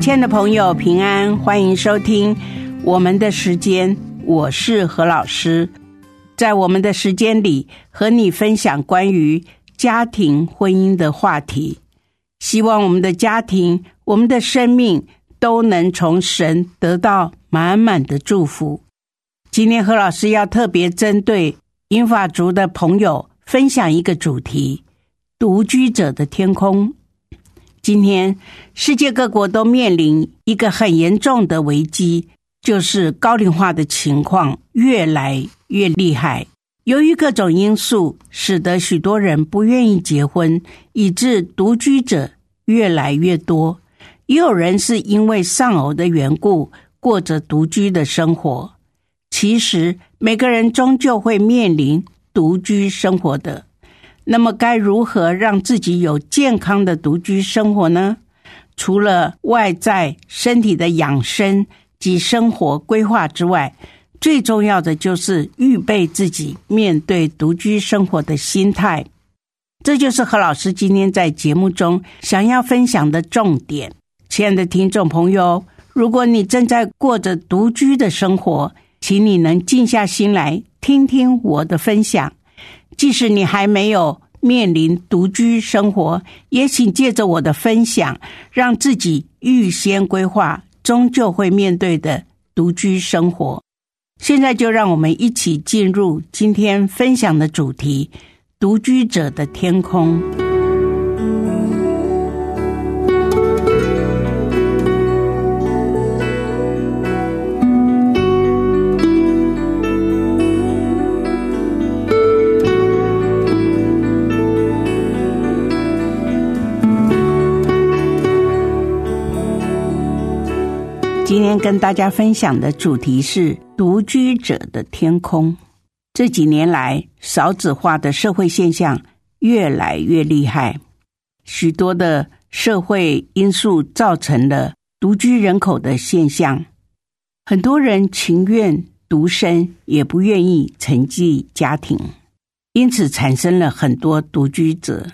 亲爱的朋友，平安，欢迎收听我们的时间。我是何老师，在我们的时间里和你分享关于家庭婚姻的话题。希望我们的家庭、我们的生命都能从神得到满满的祝福。今天何老师要特别针对英法族的朋友分享一个主题：独居者的天空。今天，世界各国都面临一个很严重的危机，就是高龄化的情况越来越厉害。由于各种因素，使得许多人不愿意结婚，以致独居者越来越多。也有人是因为丧偶的缘故，过着独居的生活。其实，每个人终究会面临独居生活的。那么该如何让自己有健康的独居生活呢？除了外在身体的养生及生活规划之外，最重要的就是预备自己面对独居生活的心态。这就是何老师今天在节目中想要分享的重点。亲爱的听众朋友，如果你正在过着独居的生活，请你能静下心来听听我的分享。即使你还没有面临独居生活，也请借着我的分享，让自己预先规划终究会面对的独居生活。现在就让我们一起进入今天分享的主题：独居者的天空。今天跟大家分享的主题是独居者的天空。这几年来，少子化的社会现象越来越厉害，许多的社会因素造成了独居人口的现象。很多人情愿独身，也不愿意承继家庭，因此产生了很多独居者。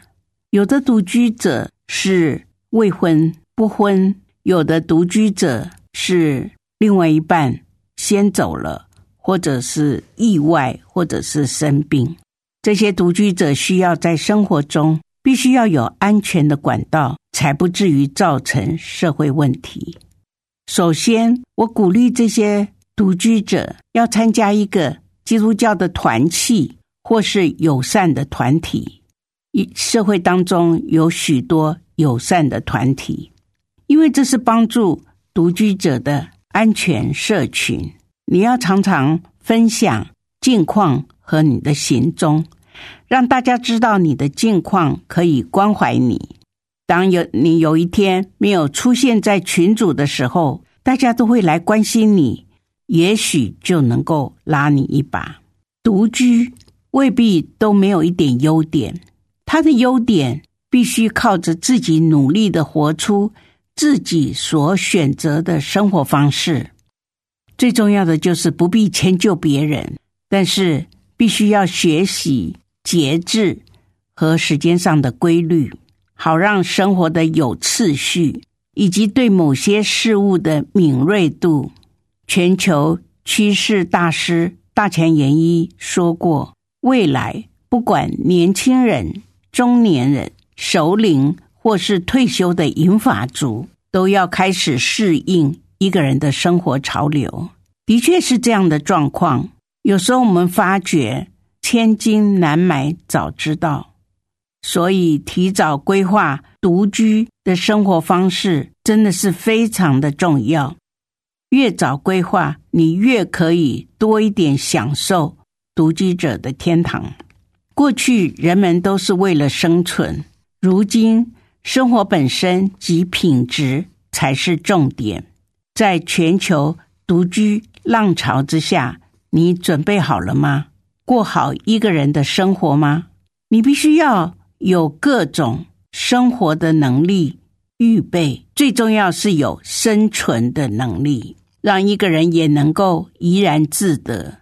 有的独居者是未婚不婚，有的独居者。是另外一半先走了，或者是意外，或者是生病。这些独居者需要在生活中必须要有安全的管道，才不至于造成社会问题。首先，我鼓励这些独居者要参加一个基督教的团契，或是友善的团体。一社会当中有许多友善的团体，因为这是帮助。独居者的安全社群，你要常常分享近况和你的行踪，让大家知道你的近况，可以关怀你。当有你有一天没有出现在群组的时候，大家都会来关心你，也许就能够拉你一把。独居未必都没有一点优点，他的优点必须靠着自己努力的活出。自己所选择的生活方式，最重要的就是不必迁就别人，但是必须要学习节制和时间上的规律，好让生活的有次序，以及对某些事物的敏锐度。全球趋势大师大前研一说过：“未来不管年轻人、中年人、首领。”或是退休的银发族都要开始适应一个人的生活潮流，的确是这样的状况。有时候我们发觉千金难买早知道，所以提早规划独居的生活方式真的是非常的重要。越早规划，你越可以多一点享受独居者的天堂。过去人们都是为了生存，如今。生活本身及品质才是重点。在全球独居浪潮之下，你准备好了吗？过好一个人的生活吗？你必须要有各种生活的能力预备，最重要是有生存的能力，让一个人也能够怡然自得。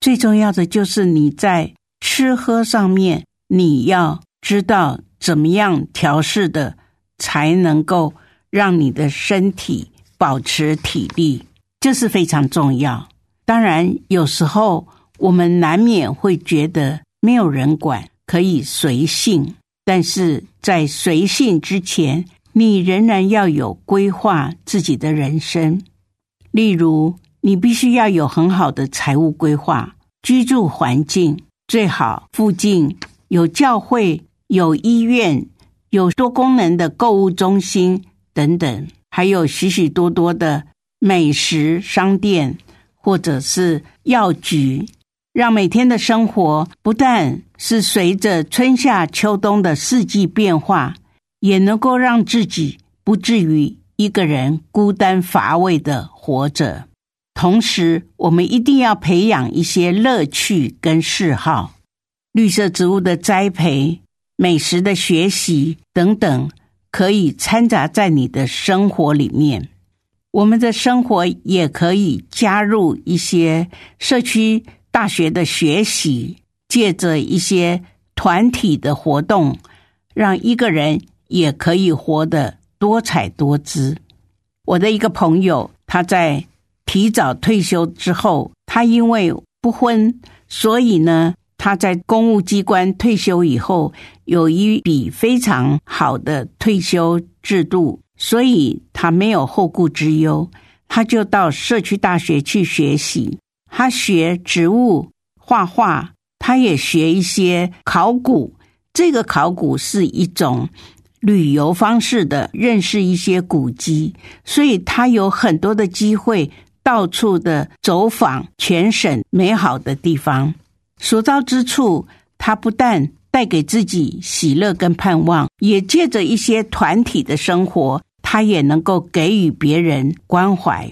最重要的就是你在吃喝上面，你要知道怎么样调试的，才能够让你的身体保持体力，这是非常重要。当然，有时候我们难免会觉得没有人管，可以随性，但是在随性之前，你仍然要有规划自己的人生，例如。你必须要有很好的财务规划，居住环境最好附近有教会、有医院、有多功能的购物中心等等，还有许许多多的美食商店或者是药局，让每天的生活不但是随着春夏秋冬的四季变化，也能够让自己不至于一个人孤单乏味的活着。同时，我们一定要培养一些乐趣跟嗜好，绿色植物的栽培、美食的学习等等，可以掺杂在你的生活里面。我们的生活也可以加入一些社区大学的学习，借着一些团体的活动，让一个人也可以活得多彩多姿。我的一个朋友，他在。提早退休之后，他因为不婚，所以呢，他在公务机关退休以后，有一笔非常好的退休制度，所以他没有后顾之忧。他就到社区大学去学习，他学植物、画画，他也学一些考古。这个考古是一种旅游方式的，认识一些古迹，所以他有很多的机会。到处的走访全省美好的地方，所到之处，他不但带给自己喜乐跟盼望，也借着一些团体的生活，他也能够给予别人关怀。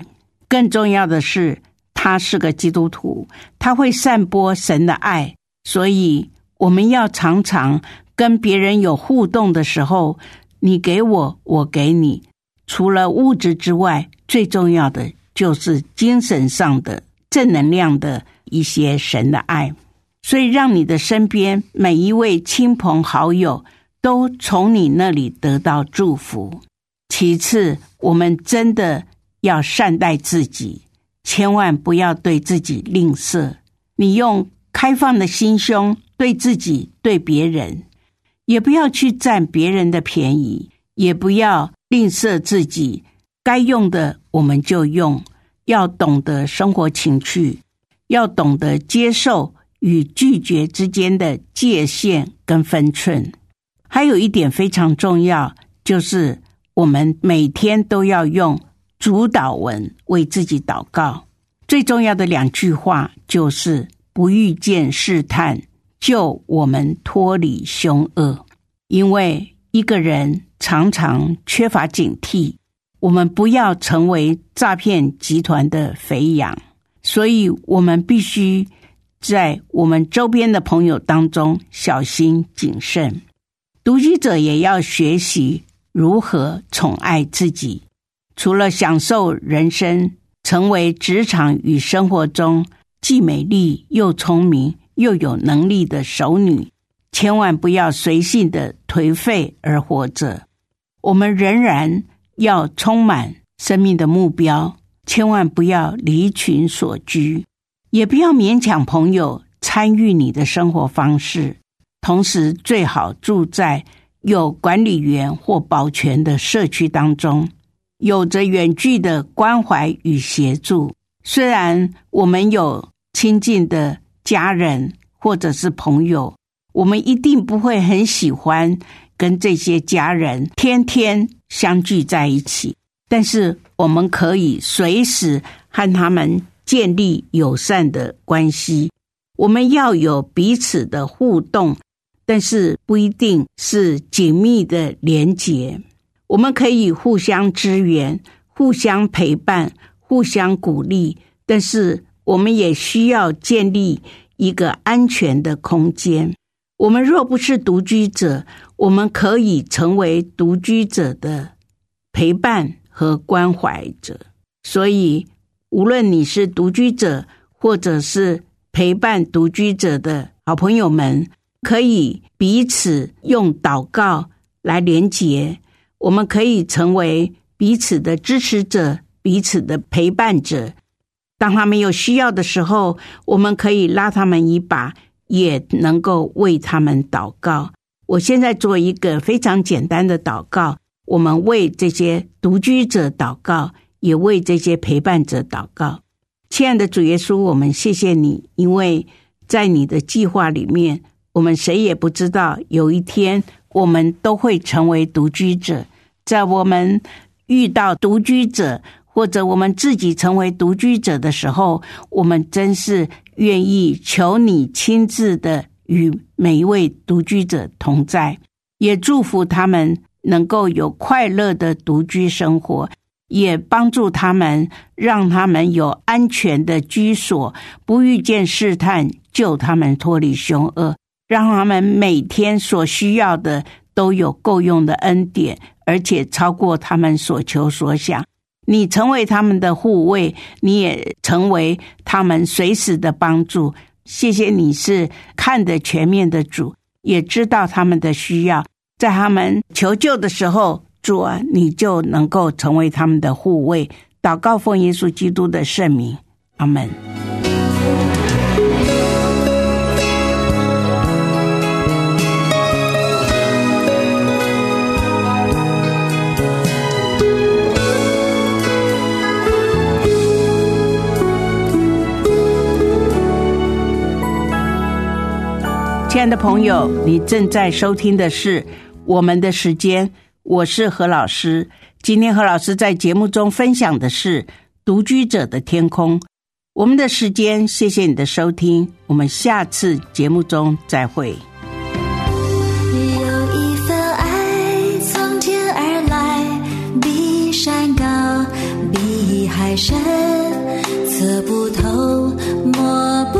更重要的是，他是个基督徒，他会散播神的爱。所以，我们要常常跟别人有互动的时候，你给我，我给你，除了物质之外，最重要的。就是精神上的正能量的一些神的爱，所以让你的身边每一位亲朋好友都从你那里得到祝福。其次，我们真的要善待自己，千万不要对自己吝啬。你用开放的心胸对自己、对别人，也不要去占别人的便宜，也不要吝啬自己。该用的我们就用，要懂得生活情趣，要懂得接受与拒绝之间的界限跟分寸。还有一点非常重要，就是我们每天都要用主导文为自己祷告。最重要的两句话就是“不遇见试探，救我们脱离凶恶”。因为一个人常常缺乏警惕。我们不要成为诈骗集团的肥羊，所以我们必须在我们周边的朋友当中小心谨慎。独居者也要学习如何宠爱自己，除了享受人生，成为职场与生活中既美丽又聪明又有能力的熟女，千万不要随性的颓废而活着。我们仍然。要充满生命的目标，千万不要离群所居，也不要勉强朋友参与你的生活方式。同时，最好住在有管理员或保全的社区当中，有着远距的关怀与协助。虽然我们有亲近的家人或者是朋友，我们一定不会很喜欢。跟这些家人天天相聚在一起，但是我们可以随时和他们建立友善的关系。我们要有彼此的互动，但是不一定是紧密的连结。我们可以互相支援、互相陪伴、互相鼓励，但是我们也需要建立一个安全的空间。我们若不是独居者，我们可以成为独居者的陪伴和关怀者。所以，无论你是独居者，或者是陪伴独居者的好朋友们，可以彼此用祷告来连结。我们可以成为彼此的支持者，彼此的陪伴者。当他们有需要的时候，我们可以拉他们一把。也能够为他们祷告。我现在做一个非常简单的祷告，我们为这些独居者祷告，也为这些陪伴者祷告。亲爱的主耶稣，我们谢谢你，因为在你的计划里面，我们谁也不知道有一天我们都会成为独居者。在我们遇到独居者，或者我们自己成为独居者的时候，我们真是。愿意求你亲自的与每一位独居者同在，也祝福他们能够有快乐的独居生活，也帮助他们，让他们有安全的居所，不遇见试探，救他们脱离凶恶，让他们每天所需要的都有够用的恩典，而且超过他们所求所想。你成为他们的护卫，你也成为他们随时的帮助。谢谢你是看得全面的主，也知道他们的需要，在他们求救的时候，主啊，你就能够成为他们的护卫。祷告奉耶稣基督的圣名，阿门。亲爱的朋友，你正在收听的是《我们的时间》，我是何老师。今天何老师在节目中分享的是《独居者的天空》。我们的时间，谢谢你的收听，我们下次节目中再会。有一份爱从天而来，比山高，比海深，测不透，摸不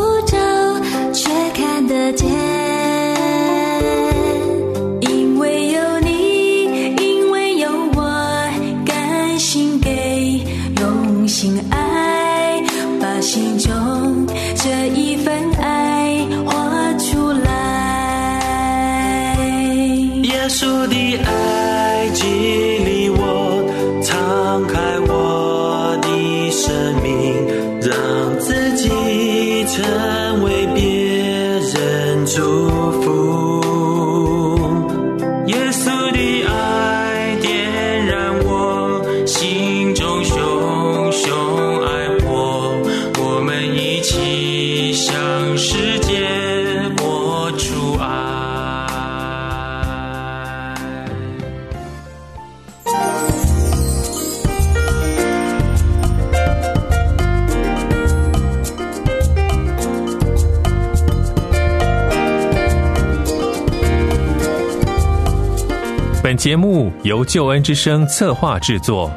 节目由救恩之声策划制作。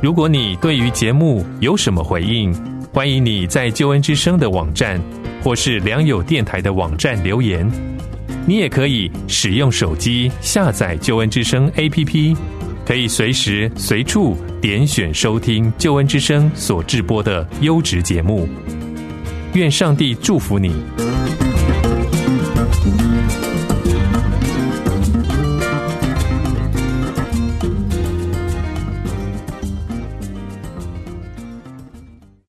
如果你对于节目有什么回应，欢迎你在救恩之声的网站或是良友电台的网站留言。你也可以使用手机下载救恩之声 APP，可以随时随处点选收听救恩之声所制播的优质节目。愿上帝祝福你。